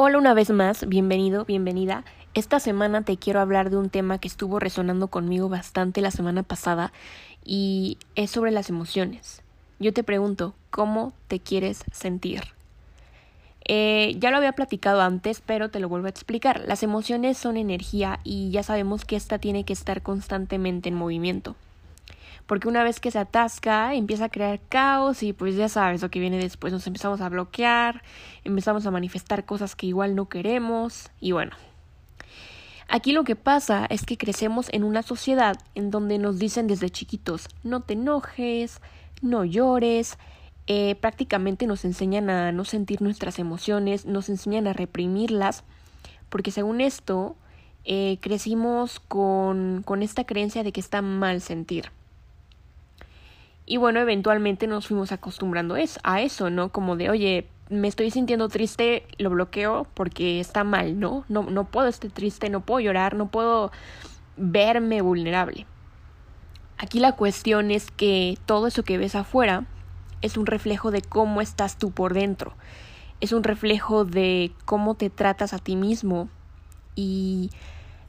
Hola una vez más, bienvenido, bienvenida. Esta semana te quiero hablar de un tema que estuvo resonando conmigo bastante la semana pasada y es sobre las emociones. Yo te pregunto, ¿cómo te quieres sentir? Eh, ya lo había platicado antes, pero te lo vuelvo a explicar. Las emociones son energía y ya sabemos que esta tiene que estar constantemente en movimiento porque una vez que se atasca empieza a crear caos y pues ya sabes lo que viene después, nos empezamos a bloquear, empezamos a manifestar cosas que igual no queremos y bueno. Aquí lo que pasa es que crecemos en una sociedad en donde nos dicen desde chiquitos no te enojes, no llores, eh, prácticamente nos enseñan a no sentir nuestras emociones, nos enseñan a reprimirlas, porque según esto eh, crecimos con, con esta creencia de que está mal sentir. Y bueno, eventualmente nos fuimos acostumbrando a eso, ¿no? Como de, oye, me estoy sintiendo triste, lo bloqueo porque está mal, ¿no? No, no puedo estar triste, no puedo llorar, no puedo verme vulnerable. Aquí la cuestión es que todo eso que ves afuera es un reflejo de cómo estás tú por dentro. Es un reflejo de cómo te tratas a ti mismo. Y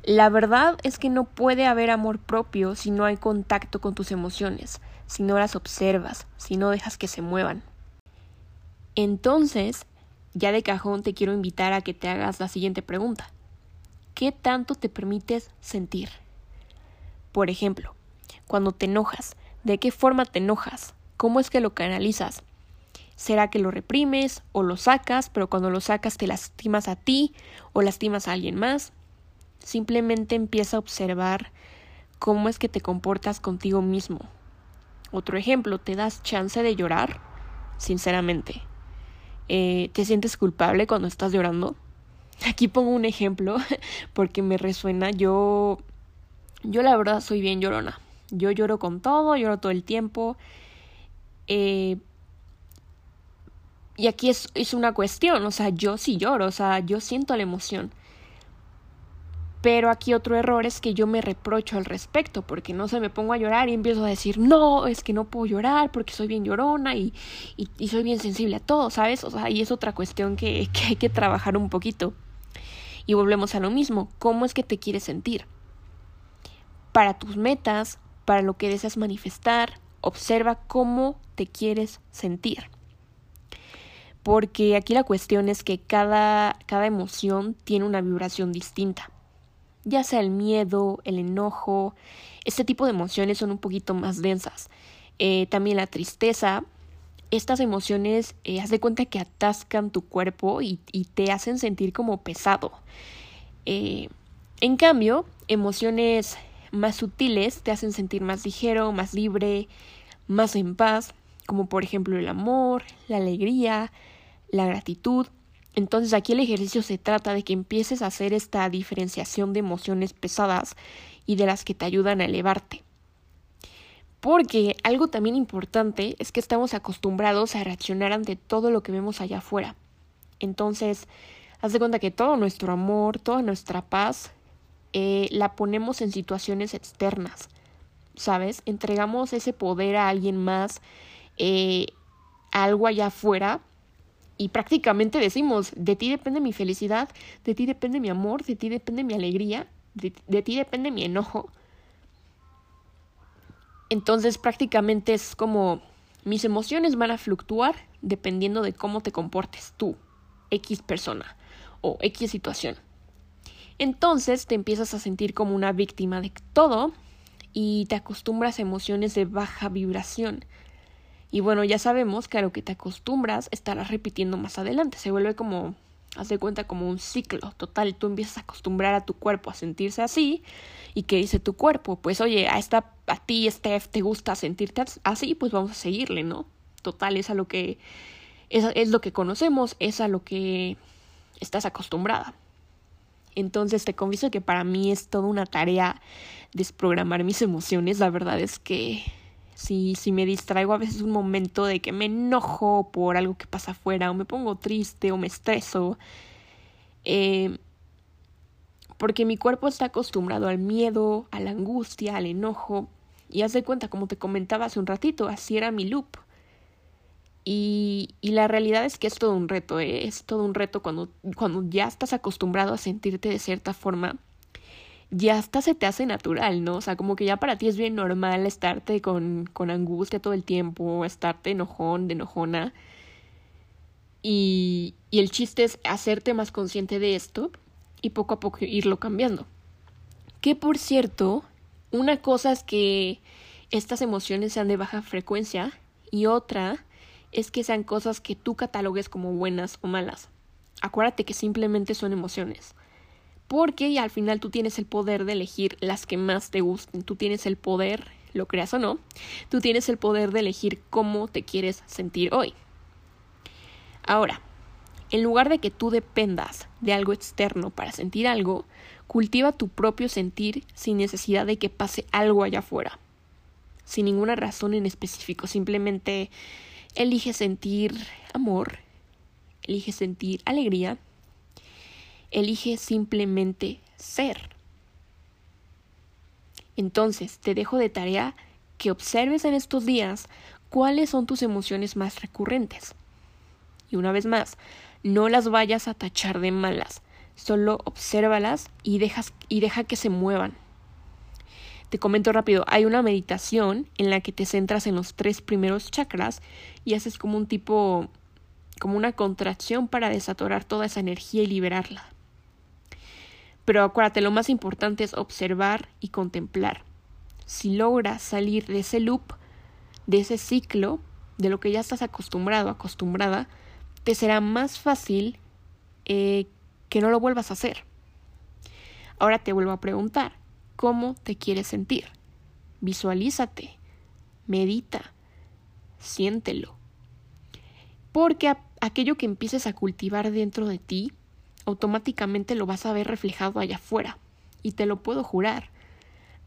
la verdad es que no puede haber amor propio si no hay contacto con tus emociones si no las observas, si no dejas que se muevan. Entonces, ya de cajón te quiero invitar a que te hagas la siguiente pregunta. ¿Qué tanto te permites sentir? Por ejemplo, cuando te enojas, ¿de qué forma te enojas? ¿Cómo es que lo canalizas? ¿Será que lo reprimes o lo sacas, pero cuando lo sacas te lastimas a ti o lastimas a alguien más? Simplemente empieza a observar cómo es que te comportas contigo mismo, otro ejemplo, ¿te das chance de llorar? Sinceramente. Eh, ¿Te sientes culpable cuando estás llorando? Aquí pongo un ejemplo porque me resuena. Yo, yo la verdad soy bien llorona. Yo lloro con todo, lloro todo el tiempo. Eh, y aquí es, es una cuestión, o sea, yo sí lloro, o sea, yo siento la emoción. Pero aquí otro error es que yo me reprocho al respecto, porque no se me pongo a llorar y empiezo a decir, no, es que no puedo llorar porque soy bien llorona y, y, soy bien sensible a todo, ¿sabes? O sea, y es otra cuestión que, que hay que trabajar un poquito. Y volvemos a lo mismo, ¿cómo es que te quieres sentir? Para tus metas, para lo que deseas manifestar, observa cómo te quieres sentir. Porque aquí la cuestión es que cada, cada emoción tiene una vibración distinta ya sea el miedo, el enojo, este tipo de emociones son un poquito más densas. Eh, también la tristeza, estas emociones, eh, haz de cuenta que atascan tu cuerpo y, te hacen sentir como pesado. Eh, en cambio, emociones más sutiles te hacen sentir más ligero, más libre, más en paz, como por ejemplo el amor, la alegría, la gratitud. Entonces aquí el ejercicio se trata de que empieces a hacer esta diferenciación de emociones pesadas y de las que te ayudan a elevarte. Porque algo también importante es que estamos acostumbrados a reaccionar ante todo lo que vemos allá afuera. Entonces, haz de cuenta que todo nuestro amor, toda nuestra paz, eh, la ponemos en situaciones externas, ¿sabes? Entregamos ese poder a alguien más, eh, algo allá afuera, y prácticamente decimos, de ti depende mi felicidad, de ti depende mi amor, de ti depende mi alegría, de, ti depende mi enojo. Entonces prácticamente es como mis emociones van a fluctuar dependiendo de cómo te comportes tú, X persona o X situación. Entonces te empiezas a sentir como una víctima de todo y te acostumbras a emociones de baja vibración. Y bueno, ya sabemos que a lo que te acostumbras estarás repitiendo más adelante. Se vuelve como, haz de cuenta, como un ciclo total. Tú empiezas a acostumbrar a tu cuerpo a sentirse así. ¿Y qué dice tu cuerpo? Pues oye, a, esta, a ti, Steph, te gusta sentirte así, pues vamos a seguirle, ¿no? Total, es a lo que, es, es lo que conocemos, es a lo que estás acostumbrada. Entonces te confieso que para mí es toda una tarea desprogramar mis emociones. La verdad es que si, si me distraigo a veces un momento de que me enojo por algo que pasa afuera, o me pongo triste, o me estreso, eh, porque mi cuerpo está acostumbrado al miedo, a la angustia, al enojo, y haz de cuenta, como te comentaba hace un ratito, así era mi loop. Y, y, la realidad es que es todo un reto, ¿eh? es todo un reto cuando, cuando ya estás acostumbrado a sentirte de cierta forma, ya hasta se te hace natural, ¿no? O sea, como que ya para ti es bien normal estarte con, con angustia todo el tiempo, estarte enojón, de enojona. Y, y el chiste es hacerte más consciente de esto y poco a poco irlo cambiando. Que por cierto, una cosa es que estas emociones sean de baja frecuencia y otra es que sean cosas que tú catalogues como buenas o malas. Acuérdate que simplemente son emociones. Porque al final tú tienes el poder de elegir las que más te gusten. Tú tienes el poder, lo creas o no, tú tienes el poder de elegir cómo te quieres sentir hoy. Ahora, en lugar de que tú dependas de algo externo para sentir algo, cultiva tu propio sentir sin necesidad de que pase algo allá afuera. Sin ninguna razón en específico, simplemente elige sentir amor, elige sentir alegría, elige simplemente ser. Entonces, te dejo de tarea que observes en estos días cuáles son tus emociones más recurrentes. Y una vez más, no las vayas a tachar de malas, solo obsérvalas y, dejas, y deja que se muevan. Te comento rápido, hay una meditación en la que te centras en los tres primeros chakras y haces como un tipo, como una contracción para desatorar toda esa energía y liberarla. Pero acuérdate, lo más importante es observar y contemplar. Si logras salir de ese loop, de ese ciclo, de lo que ya estás acostumbrado, acostumbrada, te será más fácil eh, que no lo vuelvas a hacer. Ahora te vuelvo a preguntar, ¿cómo te quieres sentir? Visualízate, medita, siéntelo. Porque aquello que empieces a cultivar dentro de ti, automáticamente lo vas a ver reflejado allá afuera. Y te lo puedo jurar.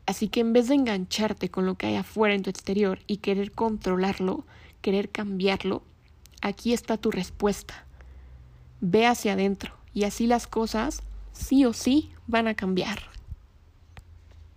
Así que en vez de engancharte con lo que hay afuera en tu exterior y querer controlarlo, querer cambiarlo, aquí está tu respuesta. Ve hacia adentro y así las cosas sí o sí van a cambiar.